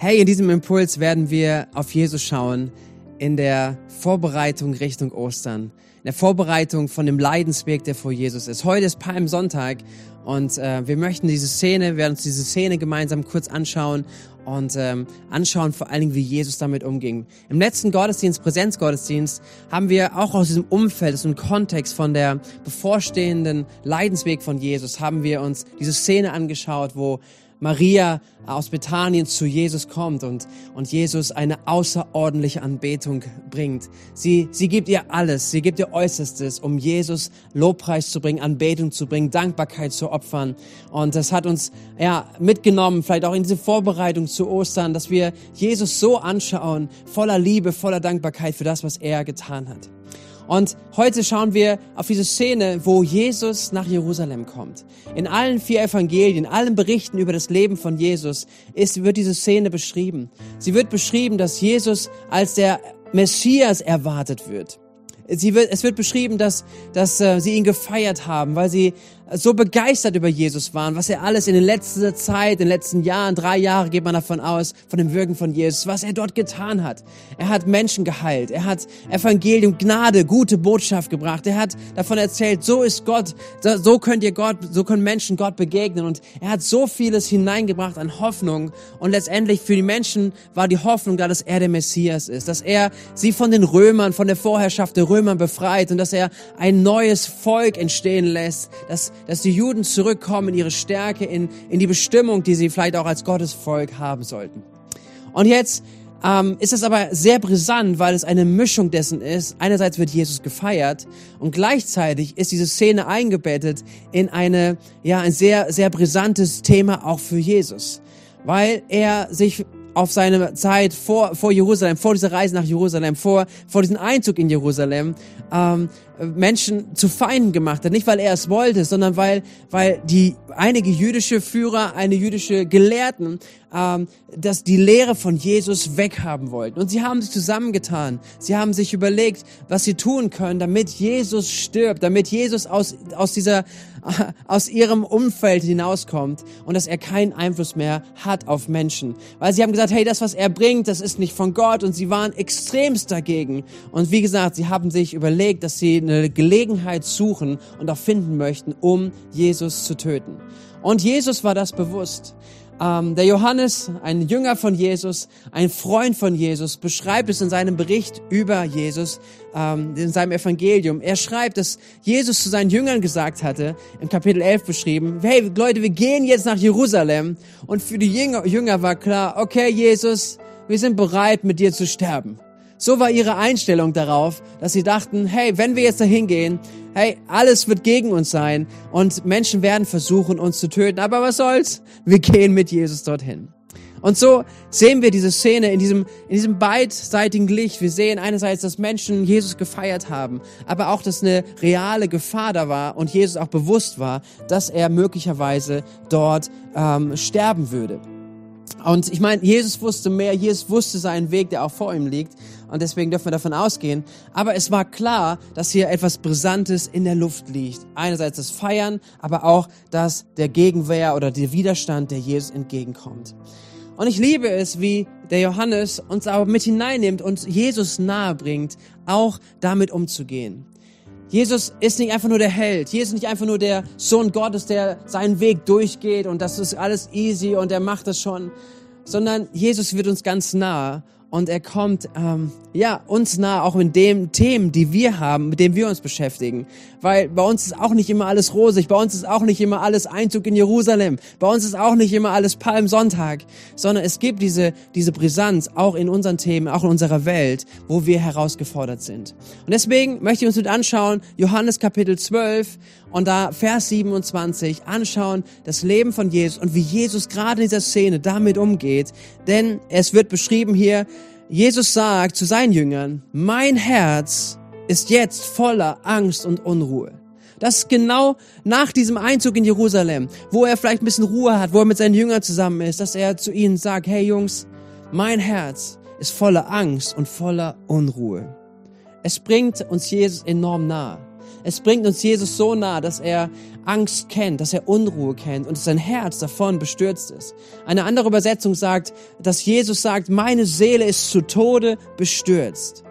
Hey, in diesem Impuls werden wir auf Jesus schauen in der Vorbereitung Richtung Ostern, in der Vorbereitung von dem Leidensweg, der vor Jesus ist. Heute ist Palmsonntag und äh, wir möchten diese Szene, werden uns diese Szene gemeinsam kurz anschauen und ähm, anschauen vor allen Dingen, wie Jesus damit umging. Im letzten Gottesdienst, Präsenzgottesdienst, haben wir auch aus diesem Umfeld, aus dem Kontext von der bevorstehenden Leidensweg von Jesus, haben wir uns diese Szene angeschaut, wo Maria aus Bethanien zu Jesus kommt und, und Jesus eine außerordentliche Anbetung bringt. Sie, sie gibt ihr alles, sie gibt ihr Äußerstes, um Jesus Lobpreis zu bringen, Anbetung zu bringen, Dankbarkeit zu opfern. Und das hat uns ja mitgenommen, vielleicht auch in diese Vorbereitung zu Ostern, dass wir Jesus so anschauen, voller Liebe, voller Dankbarkeit für das, was er getan hat. Und heute schauen wir auf diese Szene, wo Jesus nach Jerusalem kommt. In allen vier Evangelien, in allen Berichten über das Leben von Jesus ist, wird diese Szene beschrieben. Sie wird beschrieben, dass Jesus als der Messias erwartet wird. Wird, es wird beschrieben, dass, dass äh, sie ihn gefeiert haben, weil sie so begeistert über Jesus waren, was er alles in der letzten Zeit, in den letzten Jahren, drei Jahre geht man davon aus, von dem Wirken von Jesus, was er dort getan hat. Er hat Menschen geheilt, er hat Evangelium, Gnade, gute Botschaft gebracht, er hat davon erzählt, so ist Gott, so könnt ihr Gott, so können Menschen Gott begegnen und er hat so vieles hineingebracht an Hoffnung und letztendlich für die Menschen war die Hoffnung da, dass er der Messias ist, dass er sie von den Römern, von der Vorherrschaft der Römer befreit und dass er ein neues Volk entstehen lässt, dass dass die Juden zurückkommen in ihre Stärke, in, in die Bestimmung, die sie vielleicht auch als Gottesvolk haben sollten. Und jetzt ähm, ist es aber sehr brisant, weil es eine Mischung dessen ist. Einerseits wird Jesus gefeiert und gleichzeitig ist diese Szene eingebettet in eine, ja, ein sehr, sehr brisantes Thema auch für Jesus. Weil er sich auf seine Zeit vor, vor Jerusalem, vor dieser Reise nach Jerusalem, vor, vor diesem Einzug in Jerusalem, ähm, Menschen zu Feinden gemacht hat. Nicht, weil er es wollte, sondern weil, weil die einige jüdische Führer, eine jüdische Gelehrten, ähm, dass die Lehre von Jesus weghaben wollten. Und sie haben sich zusammengetan. Sie haben sich überlegt, was sie tun können, damit Jesus stirbt, damit Jesus aus, aus dieser, aus ihrem Umfeld hinauskommt und dass er keinen Einfluss mehr hat auf Menschen. Weil sie haben gesagt, hey, das, was er bringt, das ist nicht von Gott und sie waren extremst dagegen. Und wie gesagt, sie haben sich überlegt, dass sie eine Gelegenheit suchen und auch finden möchten, um Jesus zu töten. Und Jesus war das bewusst. Ähm, der Johannes, ein Jünger von Jesus, ein Freund von Jesus, beschreibt es in seinem Bericht über Jesus, ähm, in seinem Evangelium. Er schreibt, dass Jesus zu seinen Jüngern gesagt hatte, im Kapitel 11 beschrieben, hey Leute, wir gehen jetzt nach Jerusalem. Und für die Jünger, Jünger war klar, okay Jesus, wir sind bereit, mit dir zu sterben. So war ihre Einstellung darauf, dass sie dachten, hey, wenn wir jetzt dahin gehen, hey, alles wird gegen uns sein und Menschen werden versuchen, uns zu töten. Aber was soll's? Wir gehen mit Jesus dorthin. Und so sehen wir diese Szene in diesem, in diesem beidseitigen Licht. Wir sehen einerseits, dass Menschen Jesus gefeiert haben, aber auch, dass eine reale Gefahr da war und Jesus auch bewusst war, dass er möglicherweise dort ähm, sterben würde. Und ich meine, Jesus wusste mehr, Jesus wusste seinen Weg, der auch vor ihm liegt. Und deswegen dürfen wir davon ausgehen. Aber es war klar, dass hier etwas Brisantes in der Luft liegt. Einerseits das Feiern, aber auch dass der Gegenwehr oder der Widerstand, der Jesus entgegenkommt. Und ich liebe es, wie der Johannes uns aber mit hineinnimmt und Jesus nahe bringt, auch damit umzugehen. Jesus ist nicht einfach nur der Held. Jesus ist nicht einfach nur der Sohn Gottes, der seinen Weg durchgeht und das ist alles easy und er macht das schon, sondern Jesus wird uns ganz nah und er kommt ähm, ja uns nah, auch in den Themen, die wir haben, mit denen wir uns beschäftigen. Weil bei uns ist auch nicht immer alles rosig, bei uns ist auch nicht immer alles Einzug in Jerusalem, bei uns ist auch nicht immer alles Palmsonntag, sondern es gibt diese diese Brisanz auch in unseren Themen, auch in unserer Welt, wo wir herausgefordert sind. Und deswegen möchte ich uns mit anschauen Johannes Kapitel 12 und da Vers 27 anschauen, das Leben von Jesus und wie Jesus gerade in dieser Szene damit umgeht. Denn es wird beschrieben hier, Jesus sagt zu seinen Jüngern, mein Herz ist jetzt voller Angst und Unruhe. Das ist genau nach diesem Einzug in Jerusalem, wo er vielleicht ein bisschen Ruhe hat, wo er mit seinen Jüngern zusammen ist, dass er zu ihnen sagt, hey Jungs, mein Herz ist voller Angst und voller Unruhe. Es bringt uns Jesus enorm nah. Es bringt uns Jesus so nah, dass er Angst kennt, dass er Unruhe kennt und sein Herz davon bestürzt ist. Eine andere Übersetzung sagt, dass Jesus sagt, meine Seele ist zu Tode bestürzt.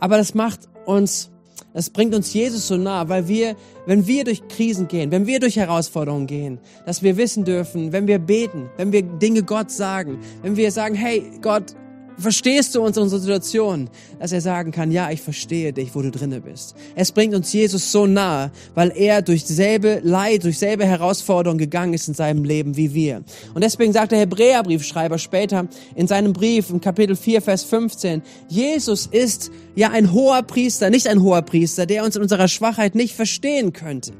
Aber das macht uns das bringt uns Jesus so nah, weil wir, wenn wir durch Krisen gehen, wenn wir durch Herausforderungen gehen, dass wir wissen dürfen, wenn wir beten, wenn wir Dinge Gott sagen, wenn wir sagen, hey Gott, Verstehst du uns unsere Situation? Dass er sagen kann, ja, ich verstehe dich, wo du drinne bist. Es bringt uns Jesus so nahe, weil er durch selbe Leid, durch selbe Herausforderung gegangen ist in seinem Leben wie wir. Und deswegen sagt der Hebräerbriefschreiber später in seinem Brief im Kapitel 4, Vers 15, Jesus ist ja ein hoher Priester, nicht ein hoher Priester, der uns in unserer Schwachheit nicht verstehen könnte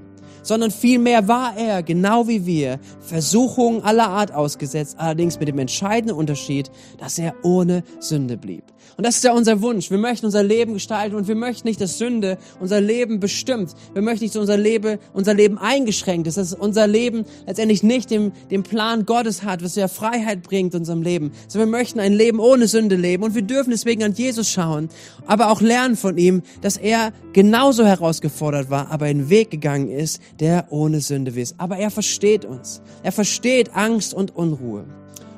sondern vielmehr war er, genau wie wir, Versuchungen aller Art ausgesetzt, allerdings mit dem entscheidenden Unterschied, dass er ohne Sünde blieb. Und das ist ja unser Wunsch. Wir möchten unser Leben gestalten und wir möchten nicht, dass Sünde unser Leben bestimmt. Wir möchten nicht, dass unser Leben, unser Leben eingeschränkt ist, dass unser Leben letztendlich nicht dem, dem Plan Gottes hat, was ja Freiheit bringt in unserem Leben. Sondern wir möchten ein Leben ohne Sünde leben und wir dürfen deswegen an Jesus schauen, aber auch lernen von ihm, dass er genauso herausgefordert war, aber einen Weg gegangen ist, der ohne Sünde ist. Aber er versteht uns. Er versteht Angst und Unruhe.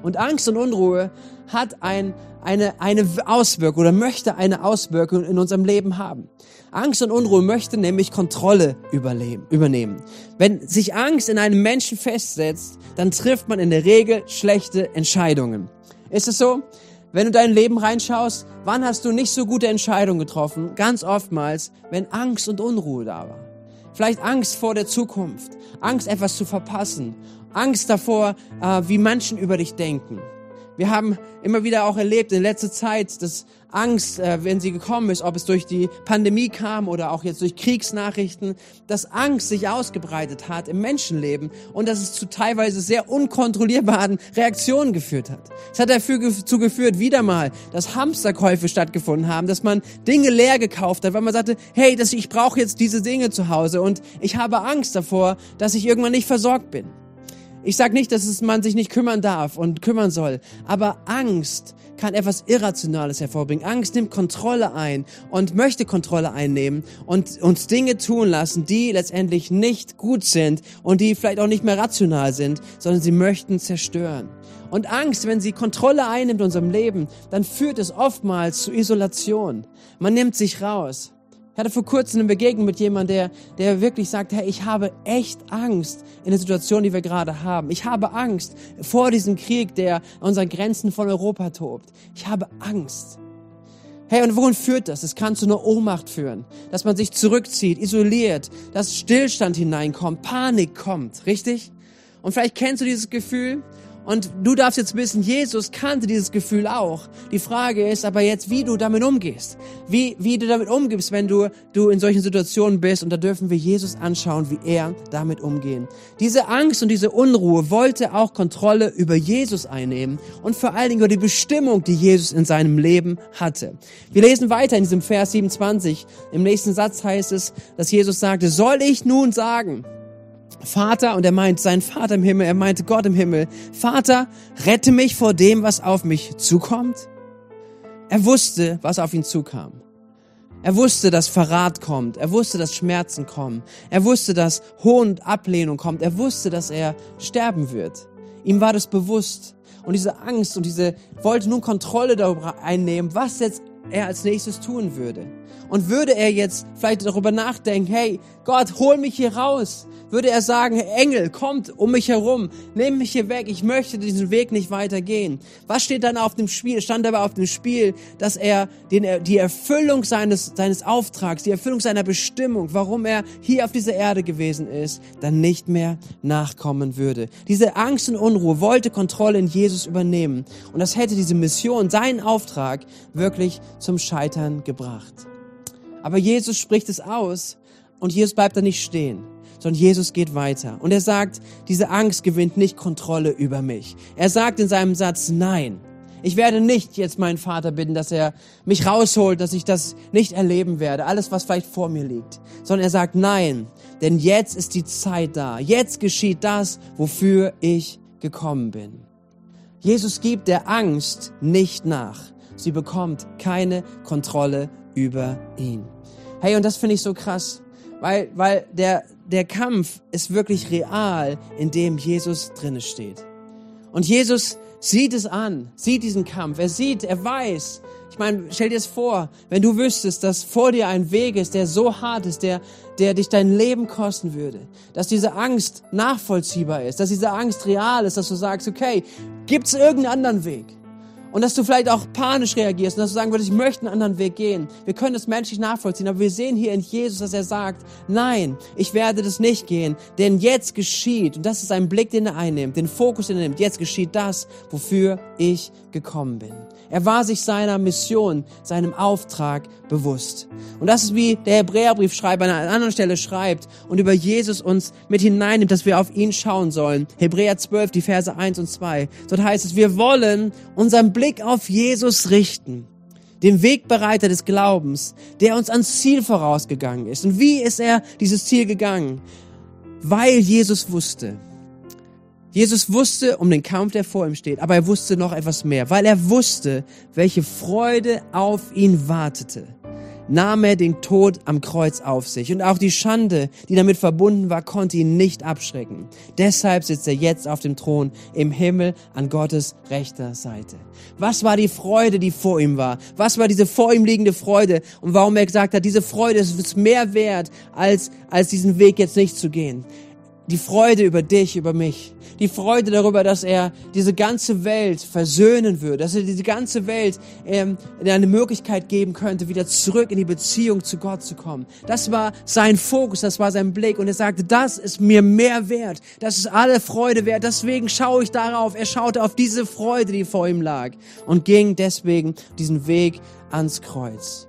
Und Angst und Unruhe hat ein, eine, eine Auswirkung oder möchte eine Auswirkung in unserem Leben haben. Angst und Unruhe möchte nämlich Kontrolle übernehmen. Wenn sich Angst in einem Menschen festsetzt, dann trifft man in der Regel schlechte Entscheidungen. Ist es so? Wenn du dein Leben reinschaust, wann hast du nicht so gute Entscheidungen getroffen? Ganz oftmals, wenn Angst und Unruhe da war. Vielleicht Angst vor der Zukunft, Angst etwas zu verpassen, Angst davor, äh, wie Menschen über dich denken. Wir haben immer wieder auch erlebt in letzter Zeit, dass Angst, äh, wenn sie gekommen ist, ob es durch die Pandemie kam oder auch jetzt durch Kriegsnachrichten, dass Angst sich ausgebreitet hat im Menschenleben und dass es zu teilweise sehr unkontrollierbaren Reaktionen geführt hat. Es hat dazu geführt, wieder mal, dass Hamsterkäufe stattgefunden haben, dass man Dinge leer gekauft hat, weil man sagte, hey, ich brauche jetzt diese Dinge zu Hause und ich habe Angst davor, dass ich irgendwann nicht versorgt bin. Ich sage nicht, dass man sich nicht kümmern darf und kümmern soll, aber Angst kann etwas Irrationales hervorbringen. Angst nimmt Kontrolle ein und möchte Kontrolle einnehmen und uns Dinge tun lassen, die letztendlich nicht gut sind und die vielleicht auch nicht mehr rational sind, sondern sie möchten zerstören. Und Angst, wenn sie Kontrolle einnimmt in unserem Leben, dann führt es oftmals zu Isolation. Man nimmt sich raus. Ich hatte vor kurzem eine Begegnung mit jemandem, der, der wirklich sagt, hey, ich habe echt Angst in der Situation, die wir gerade haben. Ich habe Angst vor diesem Krieg, der an unseren Grenzen von Europa tobt. Ich habe Angst. Hey, und wohin führt das? Es kann zu einer Ohnmacht führen, dass man sich zurückzieht, isoliert, dass Stillstand hineinkommt, Panik kommt, richtig? Und vielleicht kennst du dieses Gefühl, und du darfst jetzt wissen, Jesus kannte dieses Gefühl auch. Die Frage ist aber jetzt, wie du damit umgehst. Wie, wie du damit umgibst, wenn du, du in solchen Situationen bist. Und da dürfen wir Jesus anschauen, wie er damit umgehen. Diese Angst und diese Unruhe wollte auch Kontrolle über Jesus einnehmen und vor allen Dingen über die Bestimmung, die Jesus in seinem Leben hatte. Wir lesen weiter in diesem Vers 27. Im nächsten Satz heißt es, dass Jesus sagte, soll ich nun sagen, Vater, und er meint seinen Vater im Himmel, er meinte Gott im Himmel, Vater, rette mich vor dem, was auf mich zukommt. Er wusste, was auf ihn zukam. Er wusste, dass Verrat kommt. Er wusste, dass Schmerzen kommen. Er wusste, dass Hohn und Ablehnung kommt. Er wusste, dass er sterben wird. Ihm war das bewusst. Und diese Angst und diese wollte nun Kontrolle darüber einnehmen, was jetzt er als nächstes tun würde. Und würde er jetzt vielleicht darüber nachdenken, hey, Gott, hol mich hier raus würde er sagen, Engel, kommt um mich herum, nehmt mich hier weg, ich möchte diesen Weg nicht weitergehen. Was steht dann auf dem Spiel? Stand aber auf dem Spiel, dass er den, die Erfüllung seines, seines Auftrags, die Erfüllung seiner Bestimmung, warum er hier auf dieser Erde gewesen ist, dann nicht mehr nachkommen würde. Diese Angst und Unruhe wollte Kontrolle in Jesus übernehmen. Und das hätte diese Mission, seinen Auftrag, wirklich zum Scheitern gebracht. Aber Jesus spricht es aus und Jesus bleibt da nicht stehen sondern Jesus geht weiter. Und er sagt, diese Angst gewinnt nicht Kontrolle über mich. Er sagt in seinem Satz, nein, ich werde nicht jetzt meinen Vater bitten, dass er mich rausholt, dass ich das nicht erleben werde, alles, was vielleicht vor mir liegt, sondern er sagt, nein, denn jetzt ist die Zeit da. Jetzt geschieht das, wofür ich gekommen bin. Jesus gibt der Angst nicht nach. Sie bekommt keine Kontrolle über ihn. Hey, und das finde ich so krass Weil, weil der, der Kampf ist wirklich real, in dem Jesus drinne steht. Und Jesus sieht es an, sieht diesen Kampf. Er sieht, er weiß. Ich meine, stell dir es vor, wenn du wüsstest, dass vor dir ein Weg ist, der so hart ist, der, der dich dein Leben kosten würde, dass diese Angst nachvollziehbar ist, dass diese Angst real ist, dass du sagst, okay, gibt's irgendeinen anderen Weg? Und dass du vielleicht auch panisch reagierst und dass du sagen würdest, ich möchte einen anderen Weg gehen. Wir können das menschlich nachvollziehen, aber wir sehen hier in Jesus, dass er sagt, nein, ich werde das nicht gehen, denn jetzt geschieht, und das ist ein Blick, den er einnimmt, den Fokus, den er nimmt, jetzt geschieht das, wofür ich gekommen bin. Er war sich seiner Mission, seinem Auftrag bewusst. Und das ist wie der Hebräerbriefschreiber an einer anderen Stelle schreibt und über Jesus uns mit hineinnimmt, dass wir auf ihn schauen sollen. Hebräer 12, die Verse 1 und 2. Dort heißt es, wir wollen unseren Blick auf Jesus richten dem Wegbereiter des Glaubens, der uns ans Ziel vorausgegangen ist. Und wie ist er dieses Ziel gegangen? Weil Jesus wusste, Jesus wusste um den Kampf, der vor ihm steht, aber er wusste noch etwas mehr, weil er wusste, welche Freude auf ihn wartete. Nahm er den Tod am Kreuz auf sich und auch die Schande, die damit verbunden war, konnte ihn nicht abschrecken. Deshalb sitzt er jetzt auf dem Thron im Himmel an Gottes rechter Seite. Was war die Freude, die vor ihm war? Was war diese vor ihm liegende Freude? Und warum er gesagt hat, diese Freude ist mehr wert, als, als diesen Weg jetzt nicht zu gehen die Freude über dich, über mich. Die Freude darüber, dass er diese ganze Welt versöhnen würde, dass er diese ganze Welt ähm, eine Möglichkeit geben könnte, wieder zurück in die Beziehung zu Gott zu kommen. Das war sein Fokus, das war sein Blick und er sagte, das ist mir mehr wert, das ist alle Freude wert, deswegen schaue ich darauf. Er schaute auf diese Freude, die vor ihm lag und ging deswegen diesen Weg ans Kreuz.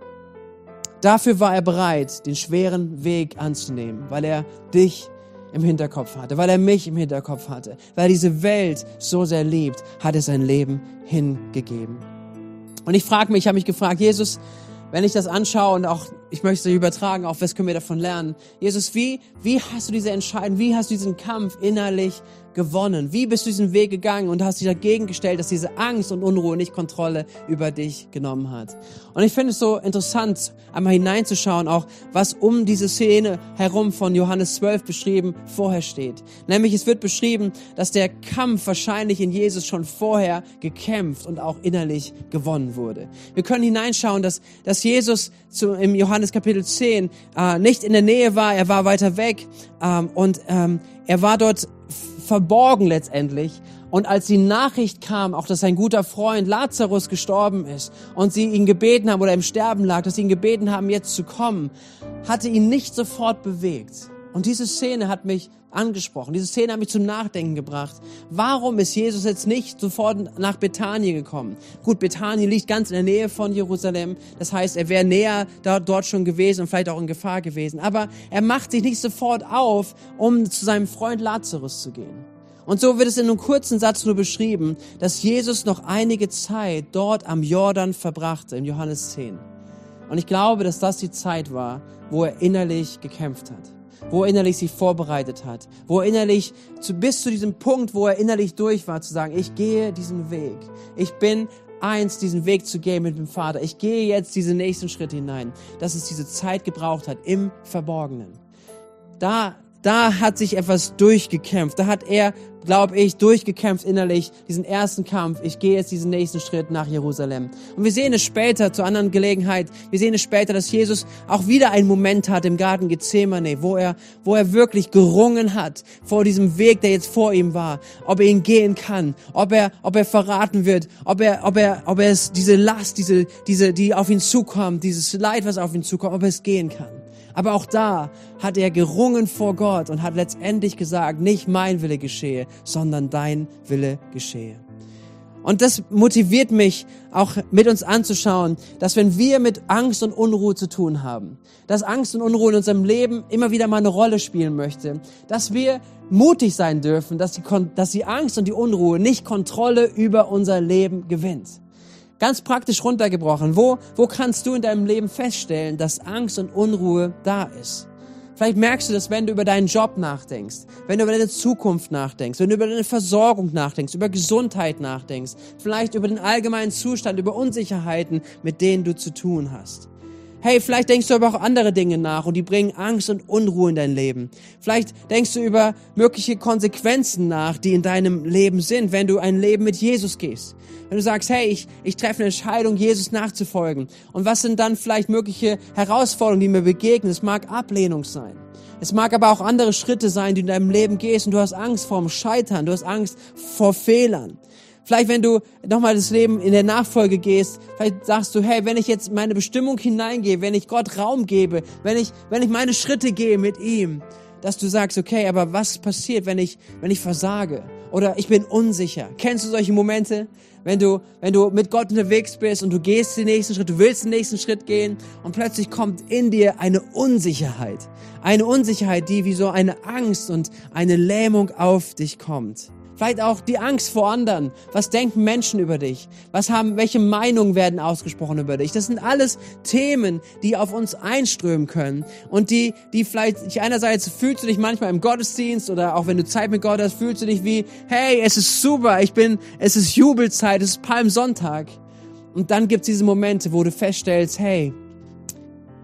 Dafür war er bereit, den schweren Weg anzunehmen, weil er dich im Hinterkopf hatte, weil er mich im Hinterkopf hatte, weil er diese Welt so sehr liebt, hat er sein Leben hingegeben. Und ich frage mich, ich habe mich gefragt, Jesus, wenn ich das anschaue und auch ich möchte übertragen, auf was können wir davon lernen? Jesus, wie, wie hast du diese Entscheidung, wie hast du diesen Kampf innerlich gewonnen? Wie bist du diesen Weg gegangen und hast dich dagegen gestellt, dass diese Angst und Unruhe nicht Kontrolle über dich genommen hat? Und ich finde es so interessant, einmal hineinzuschauen, auch was um diese Szene herum von Johannes 12 beschrieben vorher steht. Nämlich es wird beschrieben, dass der Kampf wahrscheinlich in Jesus schon vorher gekämpft und auch innerlich gewonnen wurde. Wir können hineinschauen, dass, dass Jesus zu, im Johannes Kapitel 10 äh, nicht in der Nähe war, er war weiter weg ähm, und ähm, er war dort verborgen letztendlich. Und als die Nachricht kam, auch dass sein guter Freund Lazarus gestorben ist und sie ihn gebeten haben oder im Sterben lag, dass sie ihn gebeten haben, jetzt zu kommen, hatte ihn nicht sofort bewegt. Und diese Szene hat mich angesprochen. Diese Szene hat mich zum Nachdenken gebracht. Warum ist Jesus jetzt nicht sofort nach Bethanien gekommen? Gut, Bethanien liegt ganz in der Nähe von Jerusalem. Das heißt, er wäre näher dort schon gewesen und vielleicht auch in Gefahr gewesen. Aber er macht sich nicht sofort auf, um zu seinem Freund Lazarus zu gehen. Und so wird es in einem kurzen Satz nur beschrieben, dass Jesus noch einige Zeit dort am Jordan verbrachte, in Johannes 10. Und ich glaube, dass das die Zeit war, wo er innerlich gekämpft hat wo er innerlich sich vorbereitet hat, wo er innerlich zu, bis zu diesem Punkt, wo er innerlich durch war, zu sagen, ich gehe diesen Weg. Ich bin eins, diesen Weg zu gehen mit dem Vater. Ich gehe jetzt diese nächsten Schritte hinein, dass es diese Zeit gebraucht hat im Verborgenen. Da da hat sich etwas durchgekämpft. Da hat er, glaube ich, durchgekämpft innerlich, diesen ersten Kampf. Ich gehe jetzt diesen nächsten Schritt nach Jerusalem. Und wir sehen es später, zur anderen Gelegenheit, wir sehen es später, dass Jesus auch wieder einen Moment hat im Garten Gethsemane, wo er, wo er wirklich gerungen hat vor diesem Weg, der jetzt vor ihm war, ob er ihn gehen kann, ob er, ob er verraten wird, ob er, ob er, ob er es, diese Last, diese, diese, die auf ihn zukommt, dieses Leid, was auf ihn zukommt, ob er es gehen kann. Aber auch da hat er gerungen vor Gott und hat letztendlich gesagt, nicht mein Wille geschehe, sondern dein Wille geschehe. Und das motiviert mich auch mit uns anzuschauen, dass wenn wir mit Angst und Unruhe zu tun haben, dass Angst und Unruhe in unserem Leben immer wieder mal eine Rolle spielen möchte, dass wir mutig sein dürfen, dass die, dass die Angst und die Unruhe nicht Kontrolle über unser Leben gewinnt. Ganz praktisch runtergebrochen. Wo, wo kannst du in deinem Leben feststellen, dass Angst und Unruhe da ist? Vielleicht merkst du das, wenn du über deinen Job nachdenkst, wenn du über deine Zukunft nachdenkst, wenn du über deine Versorgung nachdenkst, über Gesundheit nachdenkst, vielleicht über den allgemeinen Zustand, über Unsicherheiten, mit denen du zu tun hast. Hey, vielleicht denkst du aber auch andere Dinge nach und die bringen Angst und Unruhe in dein Leben. Vielleicht denkst du über mögliche Konsequenzen nach, die in deinem Leben sind, wenn du ein Leben mit Jesus gehst. Wenn du sagst, hey, ich, ich treffe eine Entscheidung, Jesus nachzufolgen. Und was sind dann vielleicht mögliche Herausforderungen, die mir begegnen? Es mag Ablehnung sein. Es mag aber auch andere Schritte sein, die in deinem Leben gehst und du hast Angst vorm Scheitern, du hast Angst vor Fehlern. Vielleicht, wenn du nochmal das Leben in der Nachfolge gehst, vielleicht sagst du, hey, wenn ich jetzt meine Bestimmung hineingehe, wenn ich Gott Raum gebe, wenn ich, wenn ich meine Schritte gehe mit ihm, dass du sagst, okay, aber was passiert, wenn ich, wenn ich versage? Oder ich bin unsicher. Kennst du solche Momente? Wenn du, wenn du mit Gott unterwegs bist und du gehst den nächsten Schritt, du willst den nächsten Schritt gehen und plötzlich kommt in dir eine Unsicherheit. Eine Unsicherheit, die wie so eine Angst und eine Lähmung auf dich kommt. Vielleicht auch die Angst vor anderen. Was denken Menschen über dich? Was haben, welche Meinungen werden ausgesprochen über dich? Das sind alles Themen, die auf uns einströmen können und die, die vielleicht, einerseits fühlst du dich manchmal im Gottesdienst oder auch wenn du Zeit mit Gott hast, fühlst du dich wie, hey, es ist super, ich bin, es ist Jubelzeit, es ist Palmsonntag. Und dann gibt es diese Momente, wo du feststellst, hey,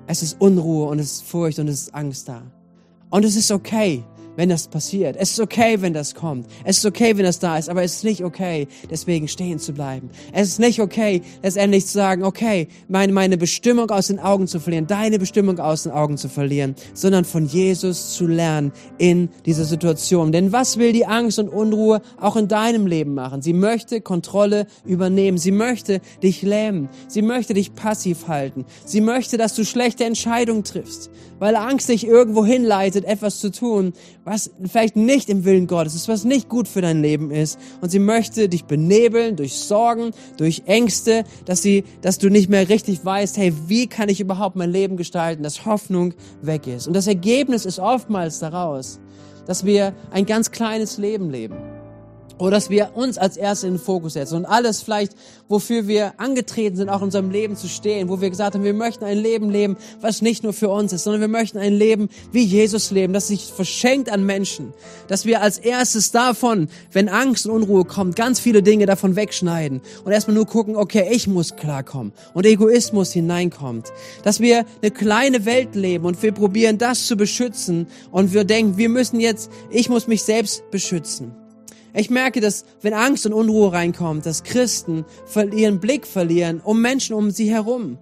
es ist Unruhe und es ist Furcht und es ist Angst da. Und es ist okay wenn das passiert. Es ist okay, wenn das kommt. Es ist okay, wenn das da ist, aber es ist nicht okay, deswegen stehen zu bleiben. Es ist nicht okay, letztendlich zu sagen, okay, meine, meine Bestimmung aus den Augen zu verlieren, deine Bestimmung aus den Augen zu verlieren, sondern von Jesus zu lernen in dieser Situation. Denn was will die Angst und Unruhe auch in deinem Leben machen? Sie möchte Kontrolle übernehmen. Sie möchte dich lähmen. Sie möchte dich passiv halten. Sie möchte, dass du schlechte Entscheidungen triffst, weil Angst dich irgendwo hinleitet, etwas zu tun, was vielleicht nicht im Willen Gottes ist, was nicht gut für dein Leben ist. Und sie möchte dich benebeln durch Sorgen, durch Ängste, dass sie, dass du nicht mehr richtig weißt, hey, wie kann ich überhaupt mein Leben gestalten, dass Hoffnung weg ist. Und das Ergebnis ist oftmals daraus, dass wir ein ganz kleines Leben leben oder dass wir uns als Erste in den Fokus setzen und alles vielleicht, wofür wir angetreten sind, auch in unserem Leben zu stehen, wo wir gesagt haben, wir möchten ein Leben leben, was nicht nur für uns ist, sondern wir möchten ein Leben wie Jesus leben, das sich verschenkt an Menschen, dass wir als erstes davon, wenn Angst und Unruhe kommt, ganz viele Dinge davon wegschneiden und erstmal nur gucken, okay, ich muss klarkommen und Egoismus hineinkommt, dass wir eine kleine Welt leben und wir probieren das zu beschützen und wir denken, wir müssen jetzt, ich muss mich selbst beschützen. Ich merke, dass wenn Angst und Unruhe reinkommt, dass Christen ihren Blick verlieren um Menschen um sie herum,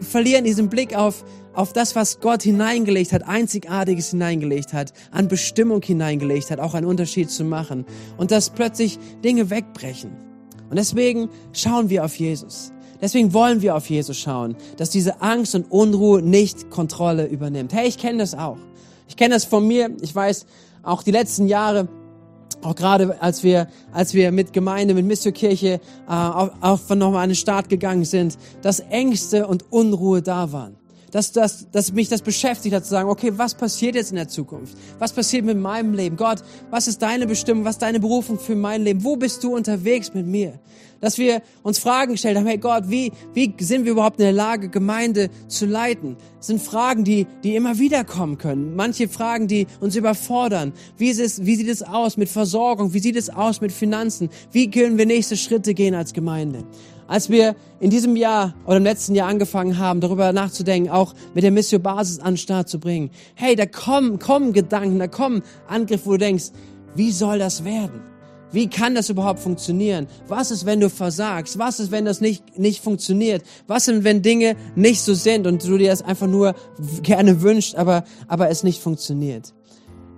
verlieren diesen Blick auf, auf das, was Gott hineingelegt hat, einzigartiges hineingelegt hat, an Bestimmung hineingelegt hat, auch einen Unterschied zu machen und dass plötzlich Dinge wegbrechen. Und deswegen schauen wir auf Jesus. Deswegen wollen wir auf Jesus schauen, dass diese Angst und Unruhe nicht Kontrolle übernimmt. Hey, ich kenne das auch. Ich kenne das von mir. Ich weiß, auch die letzten Jahre auch gerade als wir, als wir mit Gemeinde, mit Missionkirche äh, auch, auch von nochmal an den Start gegangen sind, dass Ängste und Unruhe da waren dass, dass, dass mich das beschäftigt hat, zu sagen, okay, was passiert jetzt in der Zukunft? Was passiert mit meinem Leben? Gott, was ist deine Bestimmung? Was ist deine Berufung für mein Leben? Wo bist du unterwegs mit mir? Dass wir uns Fragen gestellt haben, hey Gott, wie, wie sind wir überhaupt in der Lage, Gemeinde zu leiten? Das sind Fragen, die, die immer wieder kommen können. Manche Fragen, die uns überfordern. Wie, ist es, wie sieht es aus mit Versorgung? Wie sieht es aus mit Finanzen? Wie können wir nächste Schritte gehen als Gemeinde? Als wir in diesem Jahr oder im letzten Jahr angefangen haben, darüber nachzudenken, auch mit der Mission Basis an den Start zu bringen, hey, da kommen, kommen Gedanken, da kommen Angriffe, wo du denkst, wie soll das werden? Wie kann das überhaupt funktionieren? Was ist, wenn du versagst? Was ist, wenn das nicht, nicht funktioniert? Was ist, wenn Dinge nicht so sind und du dir das einfach nur gerne wünschst, aber, aber es nicht funktioniert?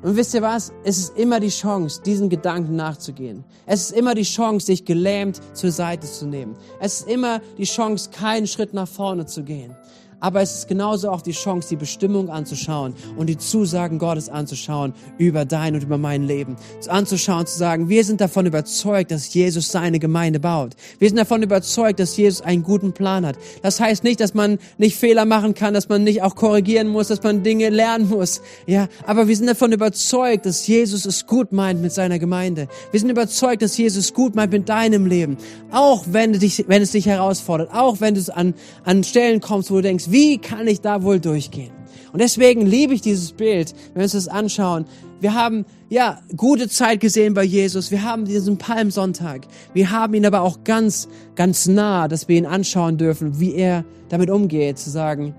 Und wisst ihr was? Es ist immer die Chance, diesen Gedanken nachzugehen. Es ist immer die Chance, sich gelähmt zur Seite zu nehmen. Es ist immer die Chance, keinen Schritt nach vorne zu gehen. Aber es ist genauso auch die Chance, die Bestimmung anzuschauen und die Zusagen Gottes anzuschauen über dein und über mein Leben. Anzuschauen, zu sagen, wir sind davon überzeugt, dass Jesus seine Gemeinde baut. Wir sind davon überzeugt, dass Jesus einen guten Plan hat. Das heißt nicht, dass man nicht Fehler machen kann, dass man nicht auch korrigieren muss, dass man Dinge lernen muss. Ja, aber wir sind davon überzeugt, dass Jesus es gut meint mit seiner Gemeinde. Wir sind überzeugt, dass Jesus gut meint mit deinem Leben. Auch wenn, dich, wenn es dich herausfordert, auch wenn du an, an Stellen kommst, wo du denkst, wie kann ich da wohl durchgehen? Und deswegen liebe ich dieses Bild, wenn wir uns das anschauen. Wir haben, ja, gute Zeit gesehen bei Jesus. Wir haben diesen Palmsonntag. Wir haben ihn aber auch ganz, ganz nah, dass wir ihn anschauen dürfen, wie er damit umgeht, zu sagen,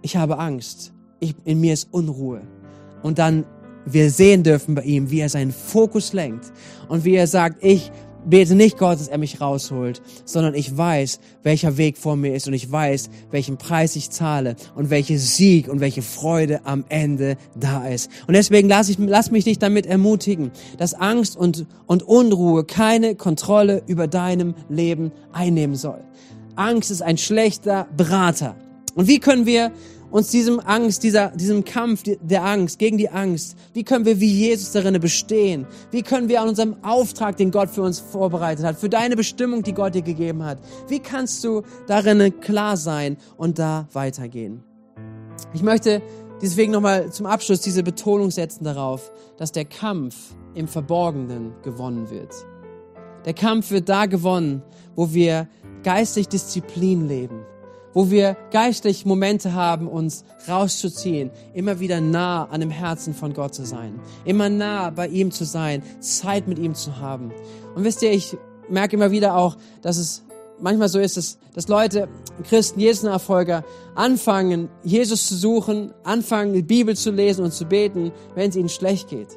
ich habe Angst. Ich, in mir ist Unruhe. Und dann wir sehen dürfen bei ihm, wie er seinen Fokus lenkt und wie er sagt, ich bete nicht Gott, dass er mich rausholt, sondern ich weiß, welcher Weg vor mir ist und ich weiß, welchen Preis ich zahle und welche Sieg und welche Freude am Ende da ist. Und deswegen lass, ich, lass mich dich damit ermutigen, dass Angst und, und Unruhe keine Kontrolle über deinem Leben einnehmen soll. Angst ist ein schlechter Berater. Und wie können wir uns diesem Angst, dieser, diesem Kampf der Angst, gegen die Angst, wie können wir wie Jesus darin bestehen? Wie können wir an unserem Auftrag, den Gott für uns vorbereitet hat, für deine Bestimmung, die Gott dir gegeben hat, wie kannst du darin klar sein und da weitergehen? Ich möchte deswegen nochmal zum Abschluss diese Betonung setzen darauf, dass der Kampf im Verborgenen gewonnen wird. Der Kampf wird da gewonnen, wo wir geistig Disziplin leben, wo wir geistlich Momente haben, uns rauszuziehen, immer wieder nah an dem Herzen von Gott zu sein, immer nah bei ihm zu sein, Zeit mit ihm zu haben. Und wisst ihr, ich merke immer wieder auch, dass es manchmal so ist, dass, dass Leute, Christen, Jesus-Nachfolger, anfangen, Jesus zu suchen, anfangen, die Bibel zu lesen und zu beten, wenn es ihnen schlecht geht.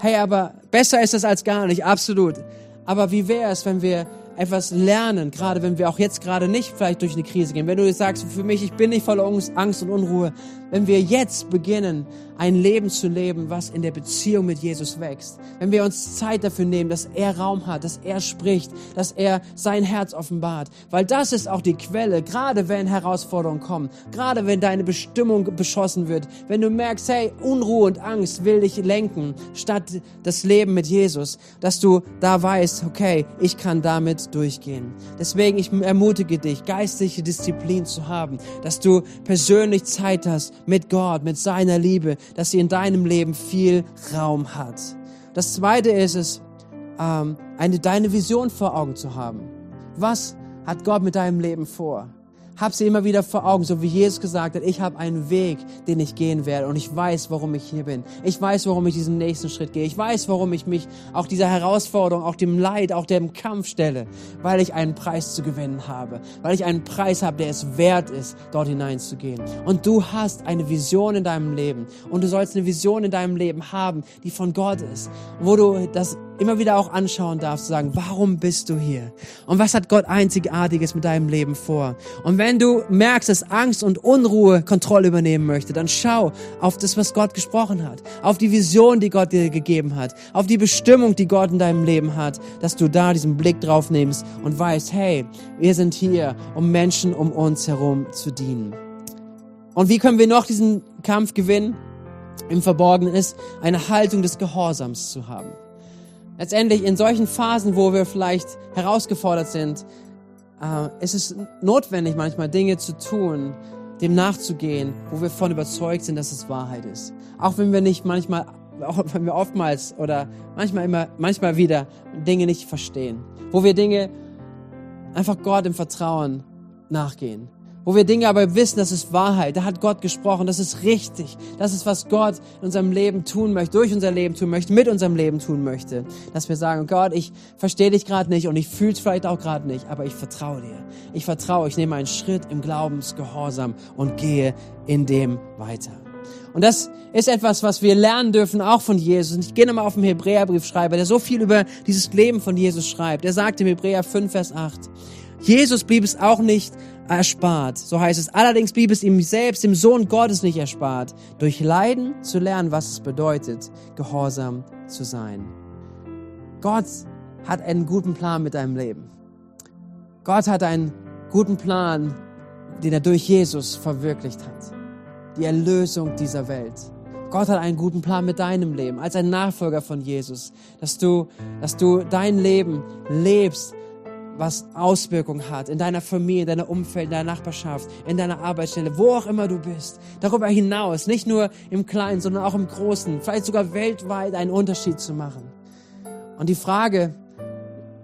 Hey, aber besser ist es als gar nicht, absolut. Aber wie wäre es, wenn wir etwas lernen, gerade wenn wir auch jetzt gerade nicht vielleicht durch eine Krise gehen. Wenn du sagst, für mich, ich bin nicht voller Angst und Unruhe, wenn wir jetzt beginnen, ein Leben zu leben, was in der Beziehung mit Jesus wächst, wenn wir uns Zeit dafür nehmen, dass er Raum hat, dass er spricht, dass er sein Herz offenbart, weil das ist auch die Quelle, gerade wenn Herausforderungen kommen, gerade wenn deine Bestimmung beschossen wird, wenn du merkst, hey, Unruhe und Angst will dich lenken, statt das Leben mit Jesus, dass du da weißt, okay, ich kann damit durchgehen. Deswegen, ich ermutige dich, geistliche Disziplin zu haben, dass du persönlich Zeit hast, mit Gott, mit seiner Liebe, dass sie in deinem Leben viel Raum hat. Das zweite ist es, ähm, eine, deine Vision vor Augen zu haben. Was hat Gott mit deinem Leben vor? Hab sie immer wieder vor Augen, so wie Jesus gesagt hat, ich habe einen Weg, den ich gehen werde und ich weiß, warum ich hier bin. Ich weiß, warum ich diesen nächsten Schritt gehe. Ich weiß, warum ich mich auch dieser Herausforderung, auch dem Leid, auch dem Kampf stelle, weil ich einen Preis zu gewinnen habe, weil ich einen Preis habe, der es wert ist, dort hineinzugehen. Und du hast eine Vision in deinem Leben und du sollst eine Vision in deinem Leben haben, die von Gott ist, wo du das immer wieder auch anschauen darfst, zu sagen, warum bist du hier? Und was hat Gott einzigartiges mit deinem Leben vor? Und wenn du merkst, dass Angst und Unruhe Kontrolle übernehmen möchte, dann schau auf das, was Gott gesprochen hat, auf die Vision, die Gott dir gegeben hat, auf die Bestimmung, die Gott in deinem Leben hat, dass du da diesen Blick drauf nimmst und weißt, hey, wir sind hier, um Menschen um uns herum zu dienen. Und wie können wir noch diesen Kampf gewinnen? Im Verborgenen ist eine Haltung des Gehorsams zu haben. Letztendlich in solchen Phasen, wo wir vielleicht herausgefordert sind, äh, ist es notwendig manchmal Dinge zu tun, dem nachzugehen, wo wir von überzeugt sind, dass es Wahrheit ist. Auch wenn wir nicht manchmal, auch wenn wir oftmals oder manchmal immer, manchmal wieder Dinge nicht verstehen. Wo wir Dinge einfach Gott im Vertrauen nachgehen wo wir Dinge aber wissen, das ist Wahrheit, da hat Gott gesprochen, das ist richtig, das ist, was Gott in unserem Leben tun möchte, durch unser Leben tun möchte, mit unserem Leben tun möchte, dass wir sagen, Gott, ich verstehe dich gerade nicht und ich fühle es vielleicht auch gerade nicht, aber ich vertraue dir. Ich vertraue, ich nehme einen Schritt im Glaubensgehorsam und gehe in dem weiter. Und das ist etwas, was wir lernen dürfen, auch von Jesus. Und ich gehe nochmal auf den Hebräerbriefschreiber, der so viel über dieses Leben von Jesus schreibt. Er sagt im Hebräer 5, Vers 8, Jesus blieb es auch nicht erspart. So heißt es. Allerdings blieb es ihm selbst, dem Sohn Gottes, nicht erspart, durch Leiden zu lernen, was es bedeutet, gehorsam zu sein. Gott hat einen guten Plan mit deinem Leben. Gott hat einen guten Plan, den er durch Jesus verwirklicht hat. Die Erlösung dieser Welt. Gott hat einen guten Plan mit deinem Leben als ein Nachfolger von Jesus, dass du, dass du dein Leben lebst was Auswirkungen hat in deiner Familie, in deiner Umfeld, in deiner Nachbarschaft, in deiner Arbeitsstelle, wo auch immer du bist. Darüber hinaus, nicht nur im Kleinen, sondern auch im Großen, vielleicht sogar weltweit einen Unterschied zu machen. Und die Frage,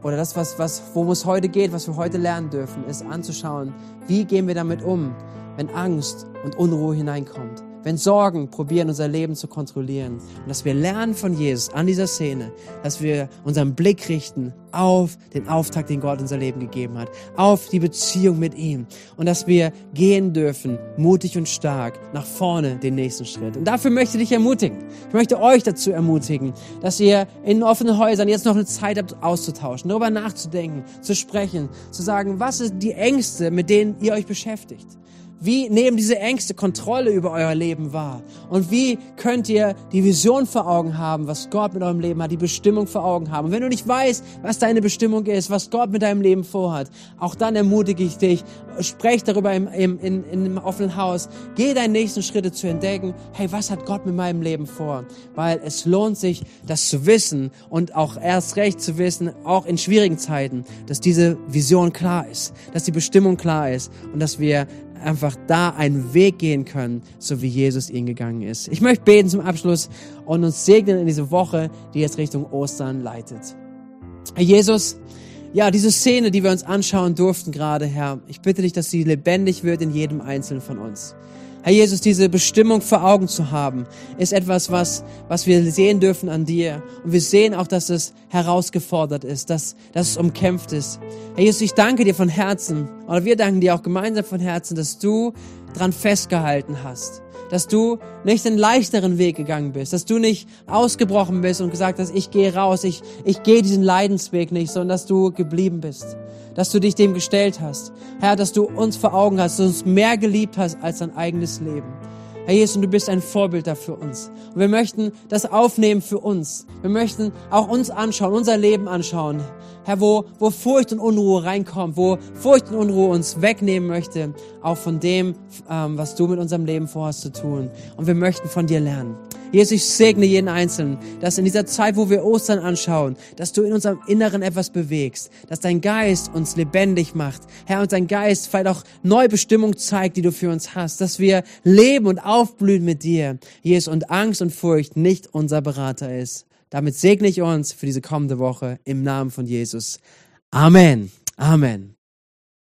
oder das, was, was, worum es heute geht, was wir heute lernen dürfen, ist anzuschauen, wie gehen wir damit um, wenn Angst und Unruhe hineinkommt? Wenn Sorgen probieren, unser Leben zu kontrollieren. Und dass wir lernen von Jesus an dieser Szene, dass wir unseren Blick richten auf den Auftrag, den Gott unser Leben gegeben hat, auf die Beziehung mit ihm und dass wir gehen dürfen, mutig und stark, nach vorne den nächsten Schritt. Und dafür möchte ich dich ermutigen. Ich möchte euch dazu ermutigen, dass ihr in offenen Häusern jetzt noch eine Zeit habt, auszutauschen, darüber nachzudenken, zu sprechen, zu sagen, was sind die Ängste, mit denen ihr euch beschäftigt. Wie nehmen diese Ängste Kontrolle über euer Leben wahr? Und wie könnt ihr die Vision vor Augen haben, was Gott mit eurem Leben hat, die Bestimmung vor Augen haben? Und wenn du nicht weißt, was deine Bestimmung ist, was Gott mit deinem Leben vorhat, auch dann ermutige ich dich, sprech darüber im, im, in, in einem offenen Haus, geh deinen nächsten Schritte zu entdecken, hey, was hat Gott mit meinem Leben vor? Weil es lohnt sich, das zu wissen und auch erst recht zu wissen, auch in schwierigen Zeiten, dass diese Vision klar ist, dass die Bestimmung klar ist und dass wir einfach da einen Weg gehen können, so wie Jesus ihn gegangen ist. Ich möchte beten zum Abschluss und uns segnen in diese Woche, die jetzt Richtung Ostern leitet. Jesus, ja, diese Szene, die wir uns anschauen durften gerade, Herr, ich bitte dich, dass sie lebendig wird in jedem Einzelnen von uns. Herr Jesus, diese Bestimmung vor Augen zu haben, ist etwas, was, was wir sehen dürfen an dir. Und wir sehen auch, dass es herausgefordert ist, dass, dass es umkämpft ist. Herr Jesus, ich danke dir von Herzen, oder wir danken dir auch gemeinsam von Herzen, dass du dran festgehalten hast. Dass du nicht den leichteren Weg gegangen bist, dass du nicht ausgebrochen bist und gesagt hast, ich gehe raus, ich, ich gehe diesen Leidensweg nicht, sondern dass du geblieben bist dass du dich dem gestellt hast. Herr, dass du uns vor Augen hast, dass du uns mehr geliebt hast als dein eigenes Leben. Herr Jesus, und du bist ein Vorbild dafür uns. Und wir möchten das aufnehmen für uns. Wir möchten auch uns anschauen, unser Leben anschauen. Herr, wo, wo Furcht und Unruhe reinkommt, wo Furcht und Unruhe uns wegnehmen möchte, auch von dem, ähm, was du mit unserem Leben vorhast zu tun. Und wir möchten von dir lernen. Jesus, ich segne jeden Einzelnen, dass in dieser Zeit, wo wir Ostern anschauen, dass du in unserem Inneren etwas bewegst, dass dein Geist uns lebendig macht. Herr, und dein Geist vielleicht auch neue Bestimmung zeigt, die du für uns hast, dass wir leben und aufblühen mit dir. Jesus, und Angst und Furcht nicht unser Berater ist. Damit segne ich uns für diese kommende Woche im Namen von Jesus. Amen. Amen.